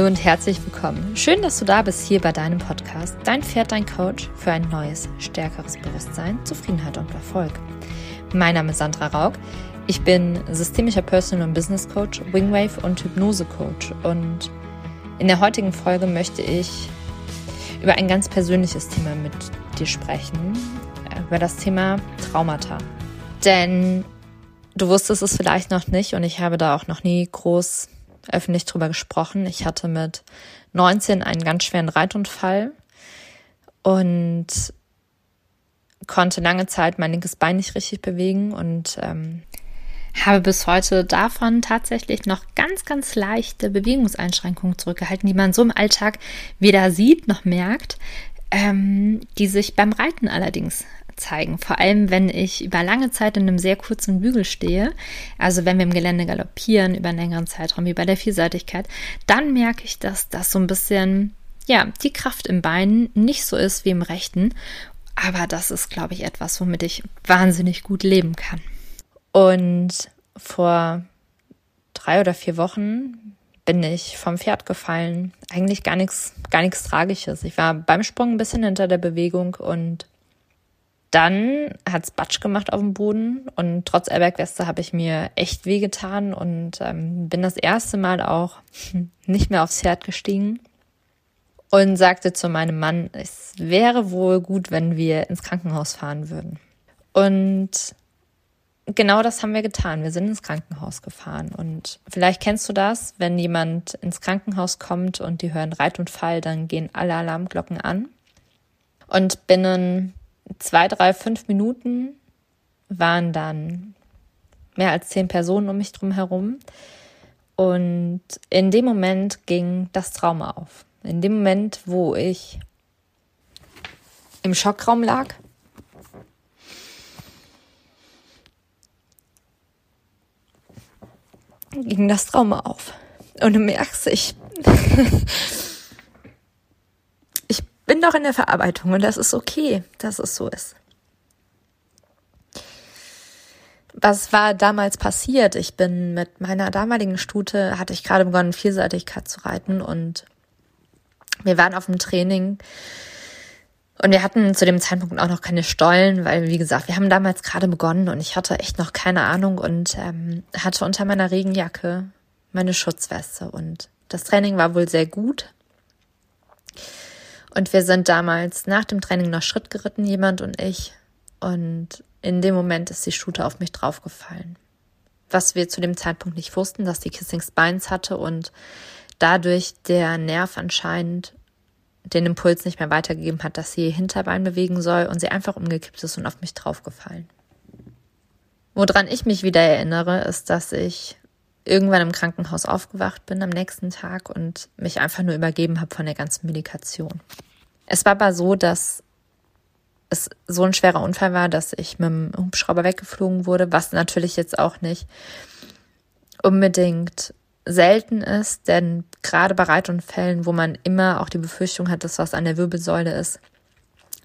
Hallo und herzlich willkommen. Schön, dass du da bist hier bei deinem Podcast Dein Pferd, dein Coach für ein neues, stärkeres Bewusstsein, Zufriedenheit und Erfolg. Mein Name ist Sandra Raug. Ich bin systemischer Personal und Business Coach, Wingwave und Hypnose Coach und in der heutigen Folge möchte ich über ein ganz persönliches Thema mit dir sprechen, über das Thema Traumata. Denn du wusstest es vielleicht noch nicht und ich habe da auch noch nie groß öffentlich drüber gesprochen. Ich hatte mit 19 einen ganz schweren Reitunfall und konnte lange Zeit mein linkes Bein nicht richtig bewegen und ähm, habe bis heute davon tatsächlich noch ganz, ganz leichte Bewegungseinschränkungen zurückgehalten, die man so im Alltag weder sieht noch merkt, ähm, die sich beim Reiten allerdings zeigen. Vor allem, wenn ich über lange Zeit in einem sehr kurzen Bügel stehe, also wenn wir im Gelände galoppieren über einen längeren Zeitraum, wie bei der Vielseitigkeit, dann merke ich, dass das so ein bisschen, ja, die Kraft im Bein nicht so ist wie im rechten. Aber das ist, glaube ich, etwas, womit ich wahnsinnig gut leben kann. Und vor drei oder vier Wochen bin ich vom Pferd gefallen. Eigentlich gar nichts, gar nichts Tragisches. Ich war beim Sprung ein bisschen hinter der Bewegung und dann hat's Batsch gemacht auf dem Boden und trotz Airbag-Weste habe ich mir echt wehgetan und ähm, bin das erste Mal auch nicht mehr aufs Pferd gestiegen und sagte zu meinem Mann, es wäre wohl gut, wenn wir ins Krankenhaus fahren würden. Und genau das haben wir getan. Wir sind ins Krankenhaus gefahren. Und vielleicht kennst du das, wenn jemand ins Krankenhaus kommt und die hören Reitunfall, dann gehen alle Alarmglocken an. Und binnen zwei, drei, fünf Minuten waren dann mehr als zehn Personen um mich drum herum. Und in dem Moment ging das Trauma auf. In dem Moment, wo ich im Schockraum lag, ging das Trauma auf. Und du merkst, ich bin doch in der Verarbeitung und das ist okay, dass es so ist. Was war damals passiert? Ich bin mit meiner damaligen Stute, hatte ich gerade begonnen, Vielseitigkeit zu reiten und wir waren auf dem Training und wir hatten zu dem Zeitpunkt auch noch keine Stollen, weil, wie gesagt, wir haben damals gerade begonnen und ich hatte echt noch keine Ahnung und ähm, hatte unter meiner Regenjacke meine Schutzweste und das Training war wohl sehr gut. Und wir sind damals nach dem Training noch Schritt geritten, jemand und ich. Und in dem Moment ist die Stute auf mich draufgefallen. Was wir zu dem Zeitpunkt nicht wussten, dass die Kissing Spines hatte und dadurch der Nerv anscheinend den Impuls nicht mehr weitergegeben hat, dass sie ihr Hinterbein bewegen soll und sie einfach umgekippt ist und auf mich draufgefallen. Woran ich mich wieder erinnere, ist, dass ich irgendwann im Krankenhaus aufgewacht bin am nächsten Tag und mich einfach nur übergeben habe von der ganzen Medikation. Es war aber so, dass es so ein schwerer Unfall war, dass ich mit dem Hubschrauber weggeflogen wurde, was natürlich jetzt auch nicht unbedingt selten ist, denn gerade bei Reitunfällen, wo man immer auch die Befürchtung hat, dass was an der Wirbelsäule ist,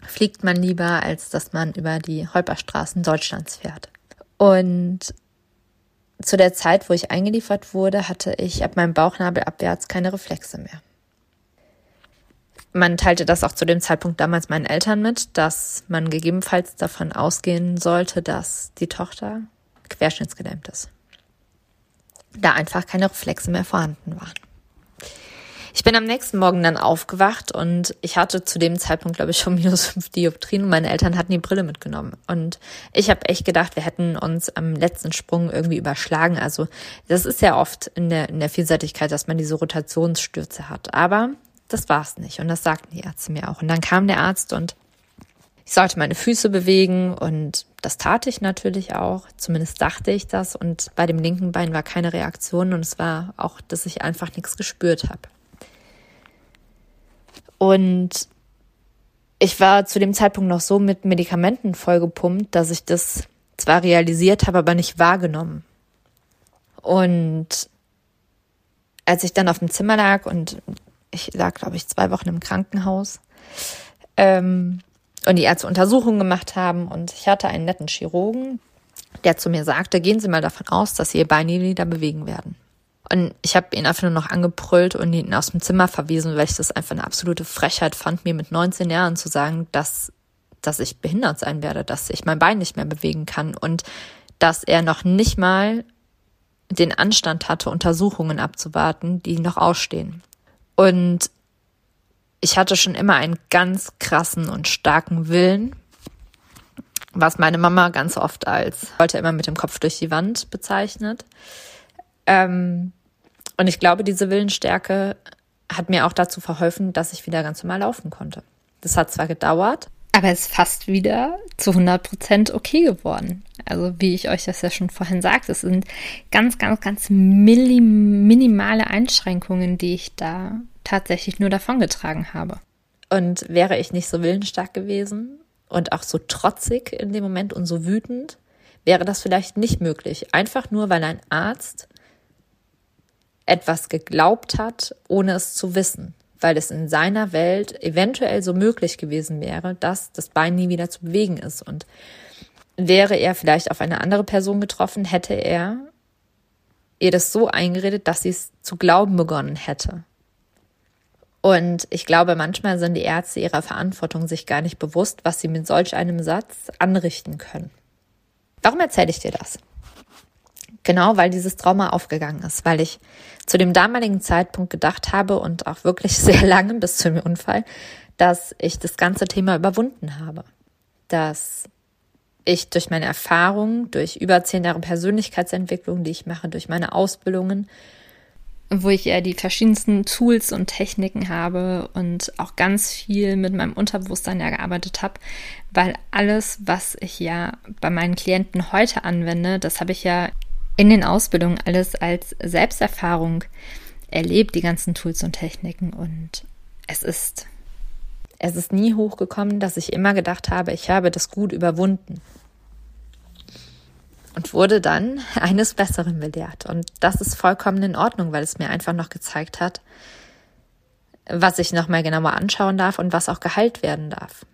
fliegt man lieber, als dass man über die Holperstraßen Deutschlands fährt. Und zu der Zeit, wo ich eingeliefert wurde, hatte ich ab meinem Bauchnabel abwärts keine Reflexe mehr. Man teilte das auch zu dem Zeitpunkt damals meinen Eltern mit, dass man gegebenenfalls davon ausgehen sollte, dass die Tochter querschnittsgelähmt ist. Da einfach keine Reflexe mehr vorhanden waren. Ich bin am nächsten Morgen dann aufgewacht und ich hatte zu dem Zeitpunkt, glaube ich, schon minus fünf Dioptrien und meine Eltern hatten die Brille mitgenommen. Und ich habe echt gedacht, wir hätten uns am letzten Sprung irgendwie überschlagen. Also das ist ja oft in der, in der Vielseitigkeit, dass man diese Rotationsstürze hat. Aber das war's nicht. Und das sagten die Ärzte mir auch. Und dann kam der Arzt und ich sollte meine Füße bewegen und das tat ich natürlich auch. Zumindest dachte ich das. Und bei dem linken Bein war keine Reaktion und es war auch, dass ich einfach nichts gespürt habe. Und ich war zu dem Zeitpunkt noch so mit Medikamenten vollgepumpt, dass ich das zwar realisiert habe, aber nicht wahrgenommen. Und als ich dann auf dem Zimmer lag und ich lag, glaube ich, zwei Wochen im Krankenhaus ähm, und die Ärzte Untersuchungen gemacht haben und ich hatte einen netten Chirurgen, der zu mir sagte, gehen Sie mal davon aus, dass Sie Ihr Bein nie wieder bewegen werden. Und ich habe ihn einfach nur noch angebrüllt und ihn aus dem Zimmer verwiesen, weil ich das einfach eine absolute Frechheit fand, mir mit 19 Jahren zu sagen, dass, dass ich behindert sein werde, dass ich mein Bein nicht mehr bewegen kann und dass er noch nicht mal den Anstand hatte, Untersuchungen abzuwarten, die noch ausstehen. Und ich hatte schon immer einen ganz krassen und starken Willen, was meine Mama ganz oft als wollte immer mit dem Kopf durch die Wand bezeichnet. Ähm, und ich glaube, diese Willensstärke hat mir auch dazu verholfen, dass ich wieder ganz normal laufen konnte. Das hat zwar gedauert, aber es ist fast wieder zu 100 Prozent okay geworden. Also wie ich euch das ja schon vorhin sagte, es sind ganz, ganz, ganz minimale Einschränkungen, die ich da tatsächlich nur davongetragen habe. Und wäre ich nicht so willensstark gewesen und auch so trotzig in dem Moment und so wütend, wäre das vielleicht nicht möglich. Einfach nur, weil ein Arzt etwas geglaubt hat, ohne es zu wissen weil es in seiner Welt eventuell so möglich gewesen wäre, dass das Bein nie wieder zu bewegen ist. Und wäre er vielleicht auf eine andere Person getroffen, hätte er ihr das so eingeredet, dass sie es zu glauben begonnen hätte. Und ich glaube, manchmal sind die Ärzte ihrer Verantwortung sich gar nicht bewusst, was sie mit solch einem Satz anrichten können. Warum erzähle ich dir das? Genau, weil dieses Trauma aufgegangen ist, weil ich zu dem damaligen Zeitpunkt gedacht habe und auch wirklich sehr lange bis zu dem Unfall, dass ich das ganze Thema überwunden habe. Dass ich durch meine Erfahrungen, durch über zehn Jahre Persönlichkeitsentwicklung, die ich mache, durch meine Ausbildungen, wo ich ja die verschiedensten Tools und Techniken habe und auch ganz viel mit meinem Unterbewusstsein ja gearbeitet habe, weil alles, was ich ja bei meinen Klienten heute anwende, das habe ich ja in den Ausbildungen alles als Selbsterfahrung erlebt, die ganzen Tools und Techniken. Und es ist, es ist nie hochgekommen, dass ich immer gedacht habe, ich habe das gut überwunden. Und wurde dann eines Besseren belehrt. Und das ist vollkommen in Ordnung, weil es mir einfach noch gezeigt hat, was ich nochmal genauer anschauen darf und was auch geheilt werden darf.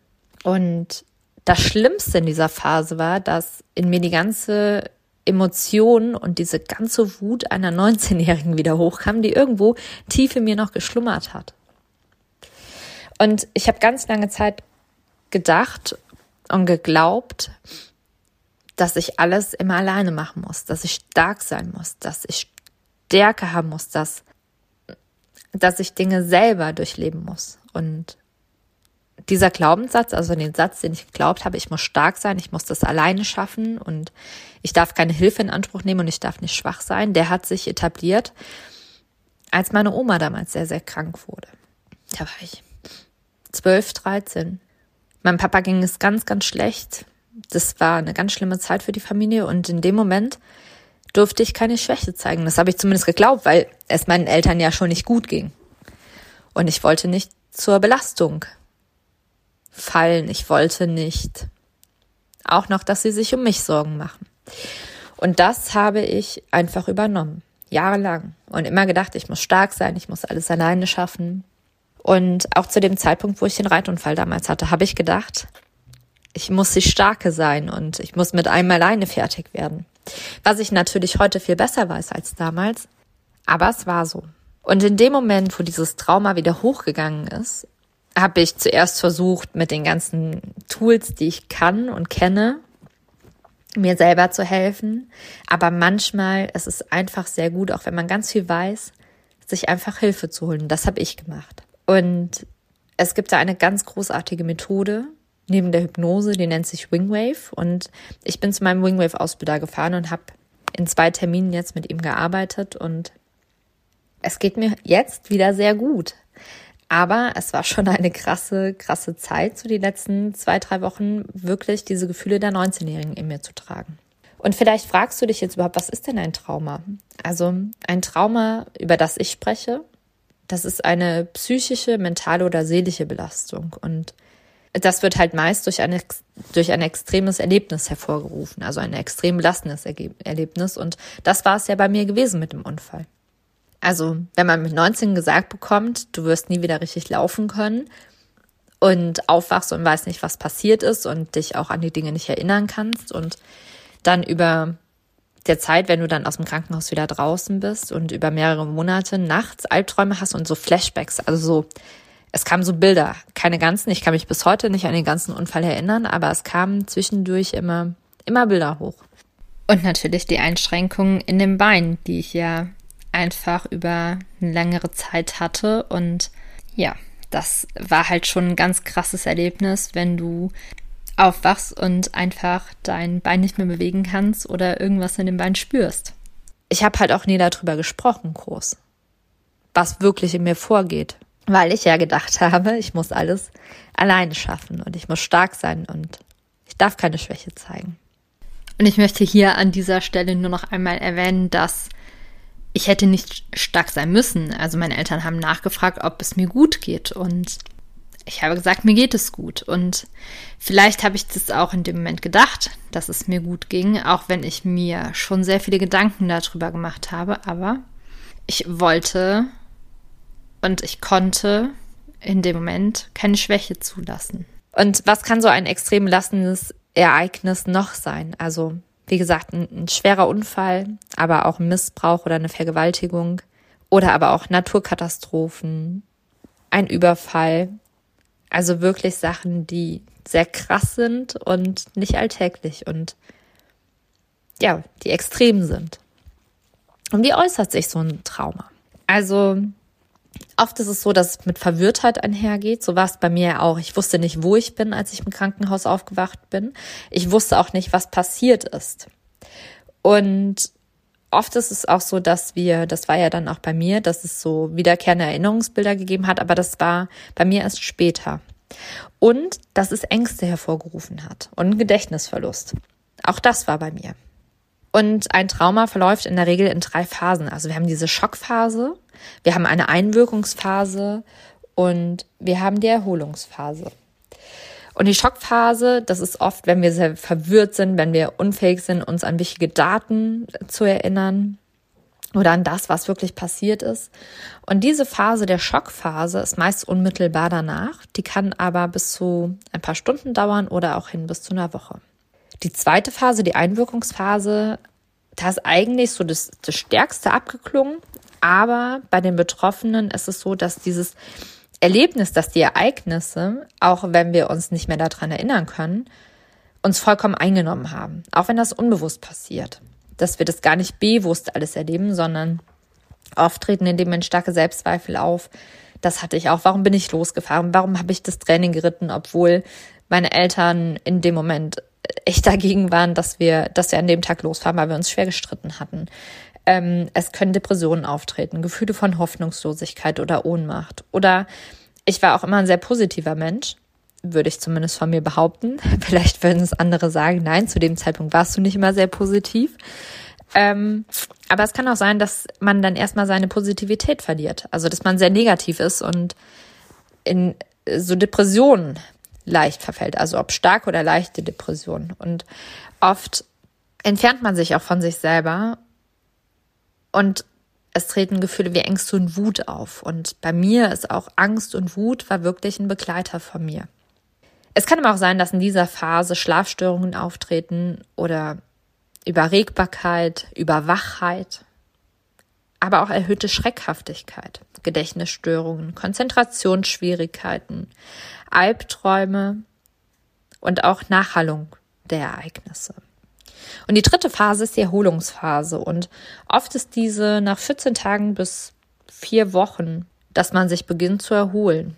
Und das Schlimmste in dieser Phase war, dass in mir die ganze Emotionen und diese ganze Wut einer 19-Jährigen wieder hochkam, die irgendwo tief in mir noch geschlummert hat. Und ich habe ganz lange Zeit gedacht und geglaubt, dass ich alles immer alleine machen muss, dass ich stark sein muss, dass ich Stärke haben muss, dass, dass ich Dinge selber durchleben muss. Und dieser Glaubenssatz, also den Satz, den ich geglaubt habe, ich muss stark sein, ich muss das alleine schaffen und ich darf keine Hilfe in Anspruch nehmen und ich darf nicht schwach sein, der hat sich etabliert, als meine Oma damals sehr, sehr krank wurde. Da war ich zwölf, dreizehn. Meinem Papa ging es ganz, ganz schlecht. Das war eine ganz schlimme Zeit für die Familie und in dem Moment durfte ich keine Schwäche zeigen. Das habe ich zumindest geglaubt, weil es meinen Eltern ja schon nicht gut ging. Und ich wollte nicht zur Belastung fallen. Ich wollte nicht auch noch, dass sie sich um mich Sorgen machen. Und das habe ich einfach übernommen, jahrelang. Und immer gedacht, ich muss stark sein, ich muss alles alleine schaffen. Und auch zu dem Zeitpunkt, wo ich den Reitunfall damals hatte, habe ich gedacht, ich muss die Starke sein und ich muss mit einem alleine fertig werden. Was ich natürlich heute viel besser weiß als damals, aber es war so. Und in dem Moment, wo dieses Trauma wieder hochgegangen ist, habe ich zuerst versucht, mit den ganzen Tools, die ich kann und kenne, mir selber zu helfen. Aber manchmal ist es einfach sehr gut, auch wenn man ganz viel weiß, sich einfach Hilfe zu holen. Das habe ich gemacht. Und es gibt da eine ganz großartige Methode neben der Hypnose, die nennt sich Wingwave. Und ich bin zu meinem Wingwave-Ausbilder gefahren und habe in zwei Terminen jetzt mit ihm gearbeitet. Und es geht mir jetzt wieder sehr gut. Aber es war schon eine krasse, krasse Zeit, so die letzten zwei, drei Wochen wirklich diese Gefühle der 19-Jährigen in mir zu tragen. Und vielleicht fragst du dich jetzt überhaupt, was ist denn ein Trauma? Also ein Trauma, über das ich spreche, das ist eine psychische, mentale oder seelische Belastung. Und das wird halt meist durch, eine, durch ein extremes Erlebnis hervorgerufen, also ein extrem belastendes Erlebnis. Und das war es ja bei mir gewesen mit dem Unfall. Also, wenn man mit 19 gesagt bekommt, du wirst nie wieder richtig laufen können und aufwachst und weißt nicht, was passiert ist und dich auch an die Dinge nicht erinnern kannst und dann über der Zeit, wenn du dann aus dem Krankenhaus wieder draußen bist und über mehrere Monate nachts Albträume hast und so Flashbacks, also so, es kamen so Bilder, keine ganzen, ich kann mich bis heute nicht an den ganzen Unfall erinnern, aber es kamen zwischendurch immer, immer Bilder hoch. Und natürlich die Einschränkungen in den Beinen, die ich ja einfach über eine längere Zeit hatte. Und ja, das war halt schon ein ganz krasses Erlebnis, wenn du aufwachst und einfach dein Bein nicht mehr bewegen kannst oder irgendwas in dem Bein spürst. Ich habe halt auch nie darüber gesprochen, groß, was wirklich in mir vorgeht, weil ich ja gedacht habe, ich muss alles alleine schaffen und ich muss stark sein und ich darf keine Schwäche zeigen. Und ich möchte hier an dieser Stelle nur noch einmal erwähnen, dass ich hätte nicht stark sein müssen. Also meine Eltern haben nachgefragt, ob es mir gut geht und ich habe gesagt, mir geht es gut. Und vielleicht habe ich das auch in dem Moment gedacht, dass es mir gut ging, auch wenn ich mir schon sehr viele Gedanken darüber gemacht habe. Aber ich wollte und ich konnte in dem Moment keine Schwäche zulassen. Und was kann so ein extrem lastendes Ereignis noch sein? Also wie gesagt, ein, ein schwerer Unfall, aber auch ein Missbrauch oder eine Vergewaltigung oder aber auch Naturkatastrophen, ein Überfall. Also wirklich Sachen, die sehr krass sind und nicht alltäglich und ja, die extrem sind. Und wie äußert sich so ein Trauma? Also Oft ist es so, dass es mit Verwirrtheit einhergeht. So war es bei mir auch. Ich wusste nicht, wo ich bin, als ich im Krankenhaus aufgewacht bin. Ich wusste auch nicht, was passiert ist. Und oft ist es auch so, dass wir, das war ja dann auch bei mir, dass es so wiederkehrende Erinnerungsbilder gegeben hat, aber das war bei mir erst später. Und dass es Ängste hervorgerufen hat und Gedächtnisverlust. Auch das war bei mir. Und ein Trauma verläuft in der Regel in drei Phasen. Also wir haben diese Schockphase, wir haben eine Einwirkungsphase und wir haben die Erholungsphase. Und die Schockphase, das ist oft, wenn wir sehr verwirrt sind, wenn wir unfähig sind, uns an wichtige Daten zu erinnern oder an das, was wirklich passiert ist. Und diese Phase der Schockphase ist meist unmittelbar danach. Die kann aber bis zu ein paar Stunden dauern oder auch hin bis zu einer Woche. Die zweite Phase, die Einwirkungsphase, da ist eigentlich so das, das Stärkste abgeklungen. Aber bei den Betroffenen ist es so, dass dieses Erlebnis, dass die Ereignisse, auch wenn wir uns nicht mehr daran erinnern können, uns vollkommen eingenommen haben. Auch wenn das unbewusst passiert. Dass wir das gar nicht bewusst alles erleben, sondern oft treten in dem Moment starke Selbstzweifel auf. Das hatte ich auch. Warum bin ich losgefahren? Warum habe ich das Training geritten, obwohl meine Eltern in dem Moment echt dagegen waren, dass wir, dass wir an dem Tag losfahren, weil wir uns schwer gestritten hatten. Ähm, es können Depressionen auftreten, Gefühle von Hoffnungslosigkeit oder Ohnmacht. Oder ich war auch immer ein sehr positiver Mensch, würde ich zumindest von mir behaupten. Vielleicht würden es andere sagen, nein, zu dem Zeitpunkt warst du nicht immer sehr positiv. Ähm, aber es kann auch sein, dass man dann erstmal seine Positivität verliert. Also, dass man sehr negativ ist und in so Depressionen leicht verfällt. Also, ob stark oder leichte Depressionen. Und oft entfernt man sich auch von sich selber und es treten Gefühle wie Ängste und Wut auf. Und bei mir ist auch Angst und Wut war wirklich ein Begleiter von mir. Es kann aber auch sein, dass in dieser Phase Schlafstörungen auftreten oder Überregbarkeit, Überwachheit, aber auch erhöhte Schreckhaftigkeit, Gedächtnisstörungen, Konzentrationsschwierigkeiten, Albträume und auch Nachhallung der Ereignisse. Und die dritte Phase ist die Erholungsphase. Und oft ist diese nach 14 Tagen bis vier Wochen, dass man sich beginnt zu erholen.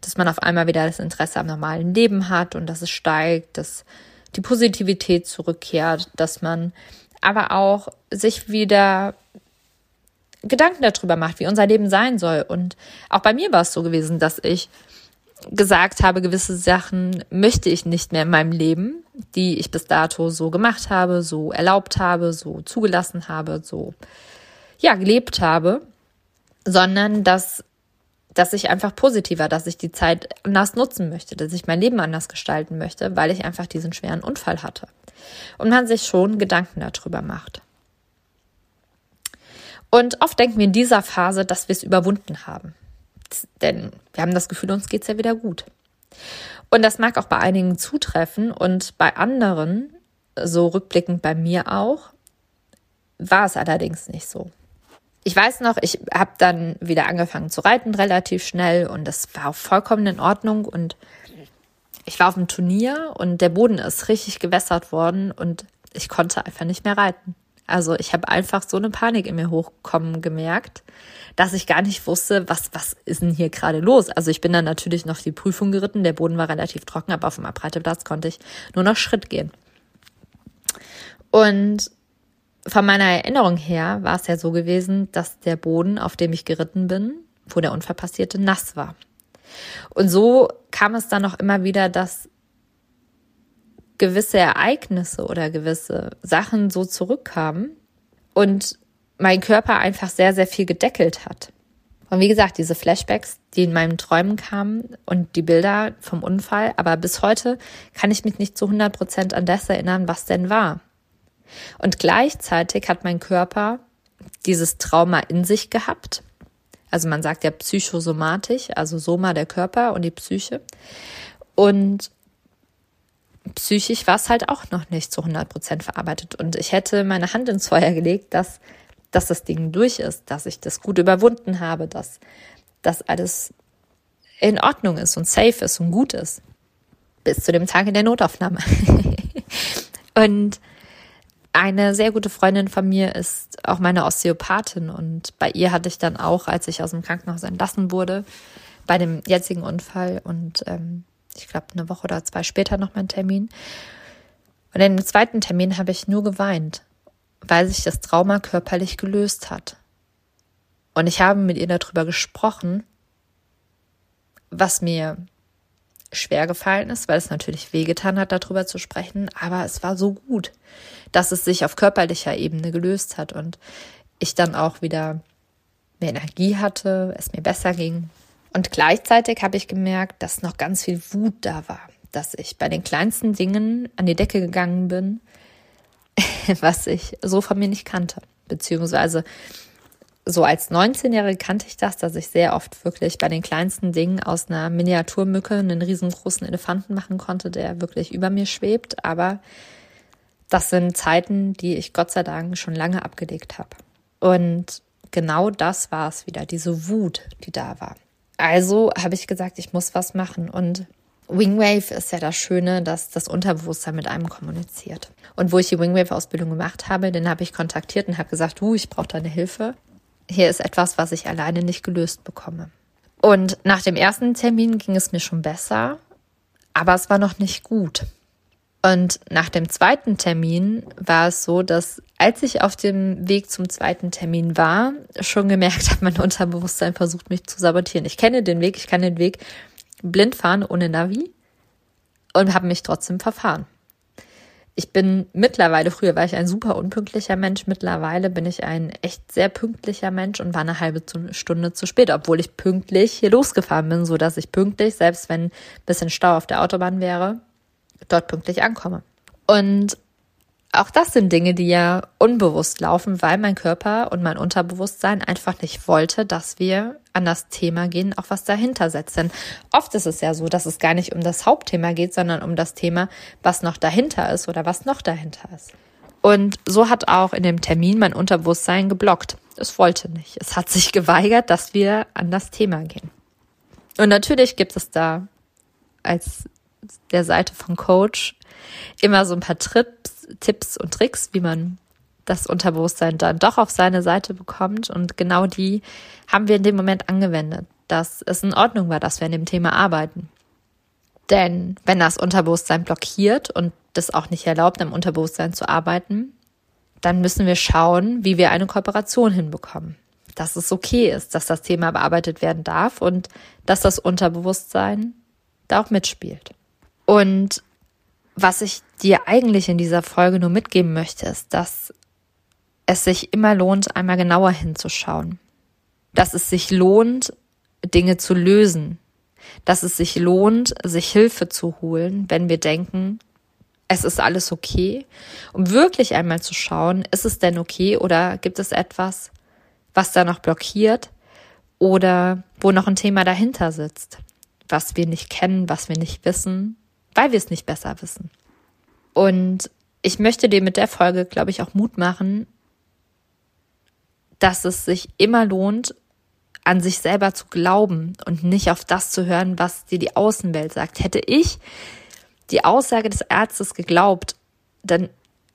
Dass man auf einmal wieder das Interesse am normalen Leben hat und dass es steigt, dass die Positivität zurückkehrt, dass man aber auch sich wieder Gedanken darüber macht, wie unser Leben sein soll. Und auch bei mir war es so gewesen, dass ich gesagt habe, gewisse Sachen möchte ich nicht mehr in meinem Leben, die ich bis dato so gemacht habe, so erlaubt habe, so zugelassen habe, so ja, gelebt habe, sondern dass dass ich einfach positiver, dass ich die Zeit anders nutzen möchte, dass ich mein Leben anders gestalten möchte, weil ich einfach diesen schweren Unfall hatte. Und man sich schon Gedanken darüber macht. Und oft denken wir in dieser Phase, dass wir es überwunden haben. Denn wir haben das Gefühl, uns geht's ja wieder gut. Und das mag auch bei einigen zutreffen und bei anderen, so rückblickend bei mir auch, war es allerdings nicht so. Ich weiß noch, ich habe dann wieder angefangen zu reiten relativ schnell und das war auch vollkommen in Ordnung und ich war auf dem Turnier und der Boden ist richtig gewässert worden und ich konnte einfach nicht mehr reiten. Also ich habe einfach so eine Panik in mir hochkommen gemerkt, dass ich gar nicht wusste, was, was ist denn hier gerade los? Also ich bin dann natürlich noch die Prüfung geritten, der Boden war relativ trocken, aber auf dem Abreiteplatz konnte ich nur noch Schritt gehen. Und von meiner Erinnerung her war es ja so gewesen, dass der Boden, auf dem ich geritten bin, wo der Unfall passierte, nass war. Und so kam es dann auch immer wieder, dass gewisse Ereignisse oder gewisse Sachen so zurückkamen und mein Körper einfach sehr, sehr viel gedeckelt hat. Und wie gesagt, diese Flashbacks, die in meinen Träumen kamen und die Bilder vom Unfall, aber bis heute kann ich mich nicht zu 100 Prozent an das erinnern, was denn war. Und gleichzeitig hat mein Körper dieses Trauma in sich gehabt. Also man sagt ja psychosomatisch, also Soma der Körper und die Psyche. Und psychisch war es halt auch noch nicht zu 100 Prozent verarbeitet. Und ich hätte meine Hand ins Feuer gelegt, dass, dass das Ding durch ist, dass ich das gut überwunden habe, dass das alles in Ordnung ist und safe ist und gut ist. Bis zu dem Tag in der Notaufnahme. und eine sehr gute Freundin von mir ist auch meine Osteopathin und bei ihr hatte ich dann auch, als ich aus dem Krankenhaus entlassen wurde, bei dem jetzigen Unfall und ähm, ich glaube, eine Woche oder zwei später noch mein Termin. Und in dem zweiten Termin habe ich nur geweint, weil sich das Trauma körperlich gelöst hat. Und ich habe mit ihr darüber gesprochen, was mir schwer gefallen ist, weil es natürlich wehgetan hat, darüber zu sprechen, aber es war so gut, dass es sich auf körperlicher Ebene gelöst hat und ich dann auch wieder mehr Energie hatte, es mir besser ging. Und gleichzeitig habe ich gemerkt, dass noch ganz viel Wut da war, dass ich bei den kleinsten Dingen an die Decke gegangen bin, was ich so von mir nicht kannte. Beziehungsweise so als 19-Jährige kannte ich das, dass ich sehr oft wirklich bei den kleinsten Dingen aus einer Miniaturmücke einen riesengroßen Elefanten machen konnte, der wirklich über mir schwebt. Aber das sind Zeiten, die ich Gott sei Dank schon lange abgelegt habe. Und genau das war es wieder, diese Wut, die da war. Also habe ich gesagt, ich muss was machen. Und Wingwave ist ja das Schöne, dass das Unterbewusstsein mit einem kommuniziert. Und wo ich die Wingwave-Ausbildung gemacht habe, den habe ich kontaktiert und habe gesagt, du, ich brauche deine Hilfe. Hier ist etwas, was ich alleine nicht gelöst bekomme. Und nach dem ersten Termin ging es mir schon besser, aber es war noch nicht gut. Und nach dem zweiten Termin war es so, dass als ich auf dem Weg zum zweiten Termin war, schon gemerkt habe, mein Unterbewusstsein versucht mich zu sabotieren. Ich kenne den Weg, ich kann den Weg blind fahren ohne Navi und habe mich trotzdem verfahren. Ich bin mittlerweile, früher war ich ein super unpünktlicher Mensch, mittlerweile bin ich ein echt sehr pünktlicher Mensch und war eine halbe Stunde zu spät, obwohl ich pünktlich hier losgefahren bin, so dass ich pünktlich, selbst wenn ein bisschen Stau auf der Autobahn wäre, dort pünktlich ankomme. Und auch das sind Dinge, die ja unbewusst laufen, weil mein Körper und mein Unterbewusstsein einfach nicht wollte, dass wir an das Thema gehen, auch was dahinter setzt. Denn oft ist es ja so, dass es gar nicht um das Hauptthema geht, sondern um das Thema, was noch dahinter ist oder was noch dahinter ist. Und so hat auch in dem Termin mein Unterbewusstsein geblockt. Es wollte nicht. Es hat sich geweigert, dass wir an das Thema gehen. Und natürlich gibt es da als der Seite von Coach immer so ein paar Trips, Tipps und Tricks, wie man das Unterbewusstsein dann doch auf seine Seite bekommt. Und genau die haben wir in dem Moment angewendet, dass es in Ordnung war, dass wir an dem Thema arbeiten. Denn wenn das Unterbewusstsein blockiert und das auch nicht erlaubt, am Unterbewusstsein zu arbeiten, dann müssen wir schauen, wie wir eine Kooperation hinbekommen. Dass es okay ist, dass das Thema bearbeitet werden darf und dass das Unterbewusstsein da auch mitspielt. Und was ich dir eigentlich in dieser Folge nur mitgeben möchte, ist, dass es sich immer lohnt, einmal genauer hinzuschauen. Dass es sich lohnt, Dinge zu lösen. Dass es sich lohnt, sich Hilfe zu holen, wenn wir denken, es ist alles okay. Um wirklich einmal zu schauen, ist es denn okay oder gibt es etwas, was da noch blockiert oder wo noch ein Thema dahinter sitzt, was wir nicht kennen, was wir nicht wissen weil wir es nicht besser wissen. Und ich möchte dir mit der Folge, glaube ich, auch Mut machen, dass es sich immer lohnt, an sich selber zu glauben und nicht auf das zu hören, was dir die Außenwelt sagt. Hätte ich die Aussage des Arztes geglaubt, dann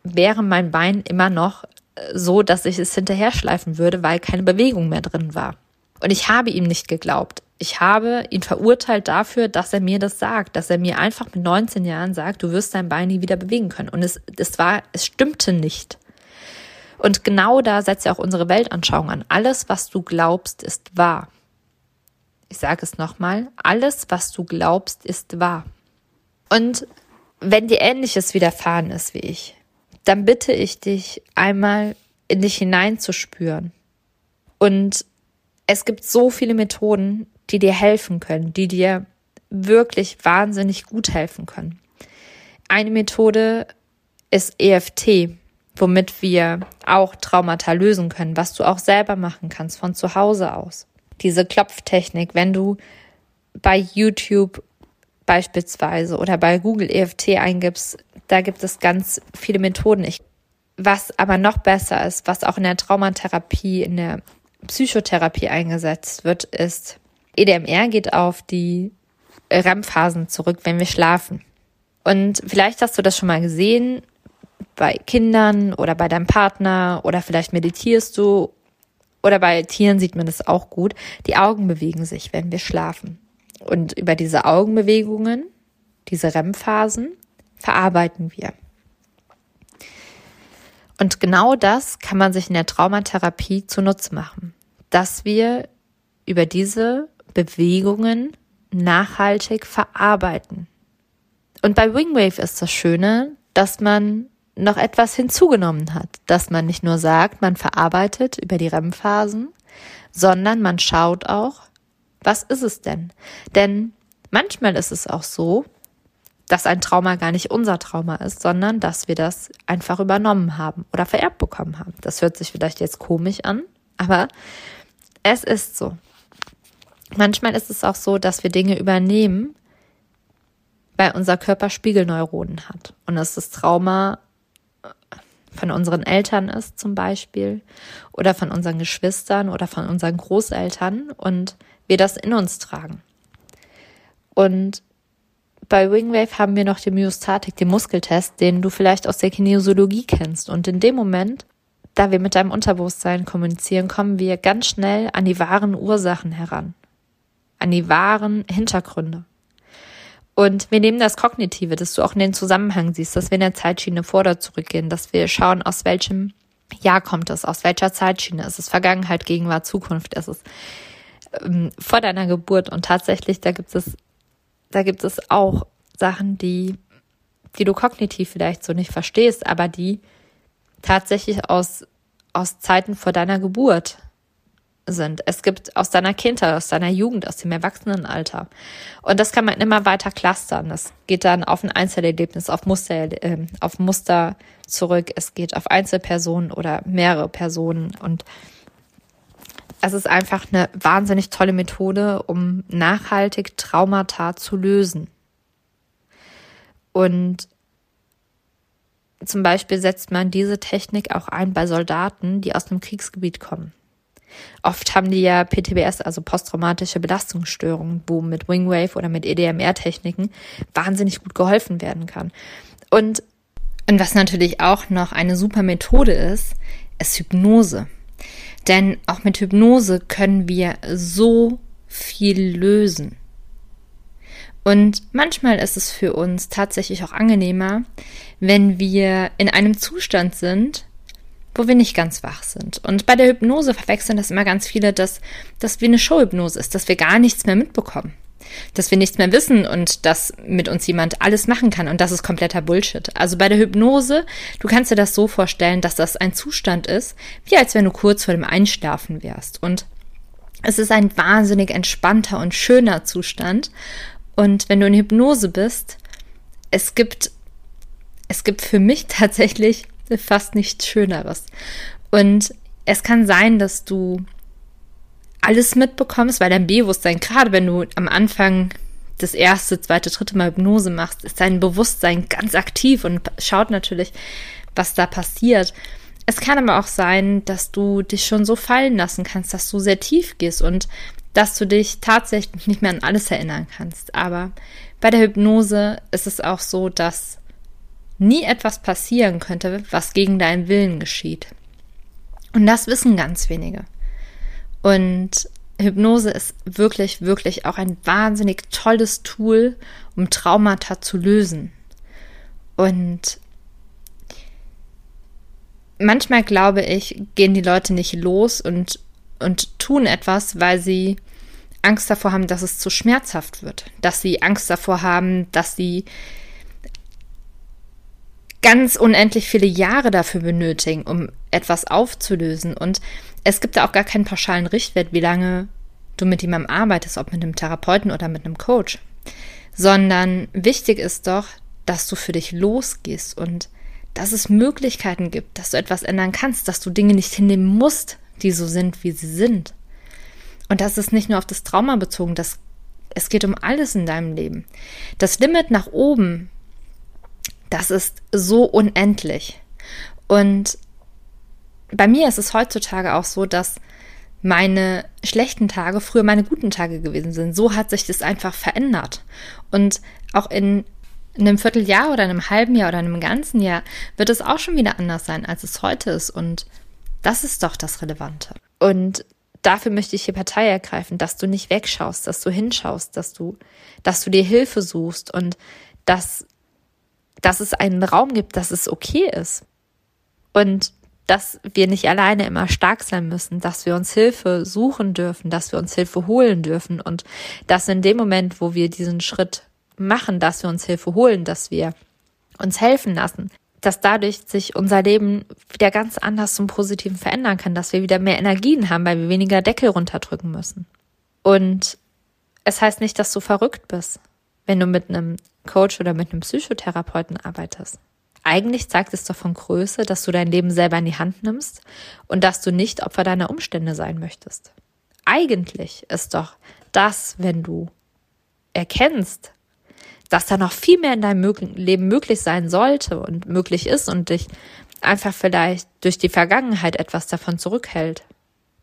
wäre mein Bein immer noch äh, so, dass ich es hinterher schleifen würde, weil keine Bewegung mehr drin war. Und ich habe ihm nicht geglaubt. Ich habe ihn verurteilt dafür, dass er mir das sagt, dass er mir einfach mit 19 Jahren sagt, du wirst dein Bein nie wieder bewegen können. Und es, es war, es stimmte nicht. Und genau da setzt ja auch unsere Weltanschauung an. Alles, was du glaubst, ist wahr. Ich sage es nochmal. Alles, was du glaubst, ist wahr. Und wenn dir Ähnliches widerfahren ist wie ich, dann bitte ich dich einmal in dich hineinzuspüren und es gibt so viele Methoden, die dir helfen können, die dir wirklich wahnsinnig gut helfen können. Eine Methode ist EFT, womit wir auch Traumata lösen können, was du auch selber machen kannst von zu Hause aus. Diese Klopftechnik, wenn du bei YouTube beispielsweise oder bei Google EFT eingibst, da gibt es ganz viele Methoden. Ich, was aber noch besser ist, was auch in der Traumatherapie, in der Psychotherapie eingesetzt wird, ist EDMR geht auf die REM-Phasen zurück, wenn wir schlafen. Und vielleicht hast du das schon mal gesehen bei Kindern oder bei deinem Partner oder vielleicht meditierst du oder bei Tieren sieht man das auch gut. Die Augen bewegen sich, wenn wir schlafen. Und über diese Augenbewegungen, diese REM-Phasen, verarbeiten wir. Und genau das kann man sich in der Traumatherapie zunutze machen, dass wir über diese Bewegungen nachhaltig verarbeiten. Und bei Wingwave ist das Schöne, dass man noch etwas hinzugenommen hat, dass man nicht nur sagt, man verarbeitet über die REM-Phasen, sondern man schaut auch, was ist es denn? Denn manchmal ist es auch so, dass ein Trauma gar nicht unser Trauma ist, sondern dass wir das einfach übernommen haben oder vererbt bekommen haben. Das hört sich vielleicht jetzt komisch an, aber es ist so. Manchmal ist es auch so, dass wir Dinge übernehmen, weil unser Körper Spiegelneuronen hat und es das Trauma von unseren Eltern ist zum Beispiel oder von unseren Geschwistern oder von unseren Großeltern und wir das in uns tragen. Und bei Wingwave haben wir noch die Myostatik, den Muskeltest, den du vielleicht aus der Kinesiologie kennst. Und in dem Moment, da wir mit deinem Unterbewusstsein kommunizieren, kommen wir ganz schnell an die wahren Ursachen heran, an die wahren Hintergründe. Und wir nehmen das Kognitive, dass du auch in den Zusammenhang siehst, dass wir in der Zeitschiene vor oder zurückgehen, dass wir schauen, aus welchem Jahr kommt es, aus welcher Zeitschiene ist es, Vergangenheit, Gegenwart, Zukunft ist es, ähm, vor deiner Geburt. Und tatsächlich, da gibt es da gibt es auch Sachen, die, die du kognitiv vielleicht so nicht verstehst, aber die tatsächlich aus, aus Zeiten vor deiner Geburt sind. Es gibt aus deiner Kindheit, aus deiner Jugend, aus dem Erwachsenenalter. Und das kann man immer weiter clustern. Das geht dann auf ein Einzelerlebnis, auf Muster, äh, auf Muster zurück. Es geht auf Einzelpersonen oder mehrere Personen und es ist einfach eine wahnsinnig tolle Methode, um nachhaltig Traumata zu lösen. Und zum Beispiel setzt man diese Technik auch ein bei Soldaten, die aus einem Kriegsgebiet kommen. Oft haben die ja PTBS, also posttraumatische Belastungsstörungen, wo mit Wingwave oder mit EDMR-Techniken wahnsinnig gut geholfen werden kann. Und, und was natürlich auch noch eine super Methode ist, ist Hypnose. Denn auch mit Hypnose können wir so viel lösen. Und manchmal ist es für uns tatsächlich auch angenehmer, wenn wir in einem Zustand sind, wo wir nicht ganz wach sind. Und bei der Hypnose verwechseln das immer ganz viele, dass das wie eine Showhypnose ist, dass wir gar nichts mehr mitbekommen dass wir nichts mehr wissen und dass mit uns jemand alles machen kann und das ist kompletter Bullshit. Also bei der Hypnose, du kannst dir das so vorstellen, dass das ein Zustand ist, wie als wenn du kurz vor dem Einschlafen wärst und es ist ein wahnsinnig entspannter und schöner Zustand und wenn du in Hypnose bist, es gibt es gibt für mich tatsächlich fast nichts Schöneres. Und es kann sein, dass du alles mitbekommst, weil dein Bewusstsein, gerade wenn du am Anfang das erste, zweite, dritte Mal Hypnose machst, ist dein Bewusstsein ganz aktiv und schaut natürlich, was da passiert. es kann aber auch sein, dass du dich schon so fallen lassen kannst, dass du sehr tief gehst und dass du dich tatsächlich nicht mehr an alles erinnern kannst. Aber bei der Hypnose ist es auch so, dass nie etwas passieren könnte, was gegen deinen Willen geschieht. Und das wissen ganz wenige. Und Hypnose ist wirklich, wirklich auch ein wahnsinnig tolles Tool, um Traumata zu lösen. Und manchmal glaube ich, gehen die Leute nicht los und, und tun etwas, weil sie Angst davor haben, dass es zu schmerzhaft wird, dass sie Angst davor haben, dass sie ganz unendlich viele Jahre dafür benötigen, um etwas aufzulösen. Und es gibt da auch gar keinen pauschalen Richtwert, wie lange du mit jemandem arbeitest, ob mit einem Therapeuten oder mit einem Coach. Sondern wichtig ist doch, dass du für dich losgehst und dass es Möglichkeiten gibt, dass du etwas ändern kannst, dass du Dinge nicht hinnehmen musst, die so sind, wie sie sind. Und das ist nicht nur auf das Trauma bezogen, das, es geht um alles in deinem Leben. Das Limit nach oben, das ist so unendlich. Und bei mir ist es heutzutage auch so, dass meine schlechten Tage früher meine guten Tage gewesen sind. So hat sich das einfach verändert. Und auch in in einem Vierteljahr oder einem halben Jahr oder einem ganzen Jahr wird es auch schon wieder anders sein, als es heute ist. Und das ist doch das Relevante. Und dafür möchte ich hier Partei ergreifen, dass du nicht wegschaust, dass du hinschaust, dass du, dass du dir Hilfe suchst und dass, dass es einen Raum gibt, dass es okay ist. Und dass wir nicht alleine immer stark sein müssen, dass wir uns Hilfe suchen dürfen, dass wir uns Hilfe holen dürfen und dass in dem Moment, wo wir diesen Schritt machen, dass wir uns Hilfe holen, dass wir uns helfen lassen, dass dadurch sich unser Leben wieder ganz anders zum Positiven verändern kann, dass wir wieder mehr Energien haben, weil wir weniger Deckel runterdrücken müssen. Und es heißt nicht, dass du verrückt bist, wenn du mit einem Coach oder mit einem Psychotherapeuten arbeitest. Eigentlich zeigt es doch von Größe, dass du dein Leben selber in die Hand nimmst und dass du nicht Opfer deiner Umstände sein möchtest. Eigentlich ist doch das, wenn du erkennst, dass da noch viel mehr in deinem Leben möglich sein sollte und möglich ist und dich einfach vielleicht durch die Vergangenheit etwas davon zurückhält,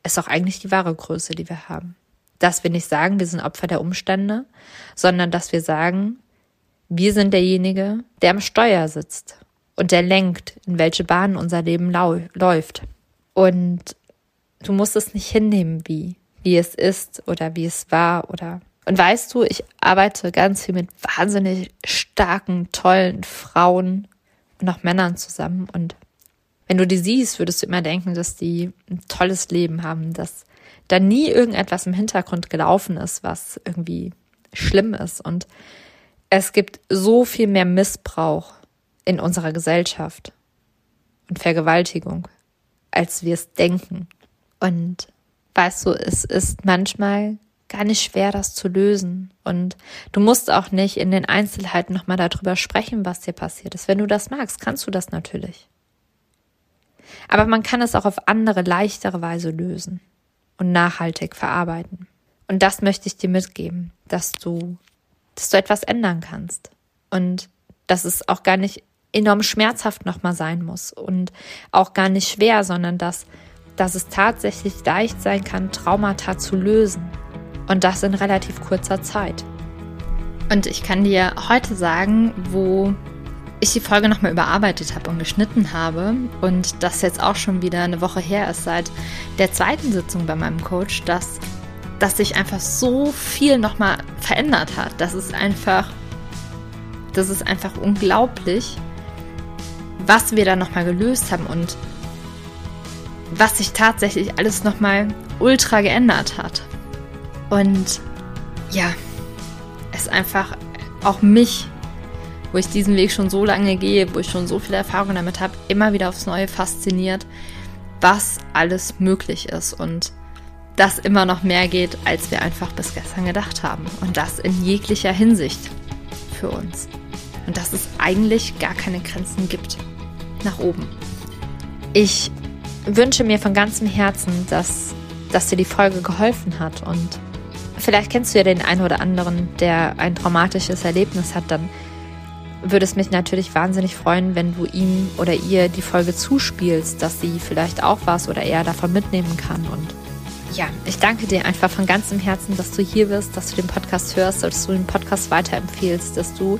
ist auch eigentlich die wahre Größe, die wir haben. Dass wir nicht sagen, wir sind Opfer der Umstände, sondern dass wir sagen, wir sind derjenige, der am Steuer sitzt und der lenkt, in welche Bahn unser Leben läuft. Und du musst es nicht hinnehmen, wie, wie es ist oder wie es war oder und weißt du, ich arbeite ganz viel mit wahnsinnig starken, tollen Frauen und auch Männern zusammen. Und wenn du die siehst, würdest du immer denken, dass die ein tolles Leben haben, dass da nie irgendetwas im Hintergrund gelaufen ist, was irgendwie schlimm ist. Und es gibt so viel mehr Missbrauch in unserer Gesellschaft und Vergewaltigung, als wir es denken. Und weißt du, es ist manchmal gar nicht schwer, das zu lösen. Und du musst auch nicht in den Einzelheiten nochmal darüber sprechen, was dir passiert ist. Wenn du das magst, kannst du das natürlich. Aber man kann es auch auf andere, leichtere Weise lösen und nachhaltig verarbeiten. Und das möchte ich dir mitgeben, dass du, dass du etwas ändern kannst. Und dass es auch gar nicht enorm schmerzhaft nochmal sein muss und auch gar nicht schwer, sondern dass, dass es tatsächlich leicht sein kann, Traumata zu lösen und das in relativ kurzer Zeit. Und ich kann dir heute sagen, wo ich die Folge nochmal überarbeitet habe und geschnitten habe und das jetzt auch schon wieder eine Woche her ist seit der zweiten Sitzung bei meinem Coach, dass, dass sich einfach so viel nochmal verändert hat. Das ist einfach, das ist einfach unglaublich, was wir da nochmal gelöst haben und was sich tatsächlich alles nochmal ultra geändert hat. Und ja, es einfach auch mich, wo ich diesen Weg schon so lange gehe, wo ich schon so viel Erfahrung damit habe, immer wieder aufs Neue fasziniert, was alles möglich ist und dass immer noch mehr geht, als wir einfach bis gestern gedacht haben. Und das in jeglicher Hinsicht für uns. Und dass es eigentlich gar keine Grenzen gibt nach oben. Ich wünsche mir von ganzem Herzen, dass, dass dir die Folge geholfen hat und Vielleicht kennst du ja den einen oder anderen, der ein traumatisches Erlebnis hat, dann würde es mich natürlich wahnsinnig freuen, wenn du ihm oder ihr die Folge zuspielst, dass sie vielleicht auch was oder er davon mitnehmen kann. Und ja, ich danke dir einfach von ganzem Herzen, dass du hier bist, dass du den Podcast hörst, dass du den Podcast weiterempfehlst, dass du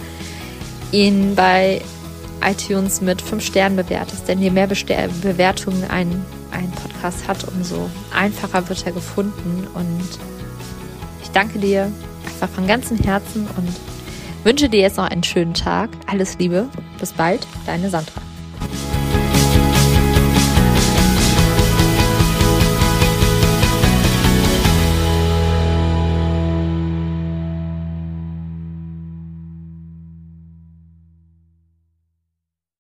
ihn bei iTunes mit fünf Sternen bewertest. Denn je mehr Bester Bewertungen ein, ein Podcast hat, umso einfacher wird er gefunden. Und ich danke dir einfach von ganzem Herzen und wünsche dir jetzt noch einen schönen Tag. Alles Liebe. Bis bald, deine Sandra.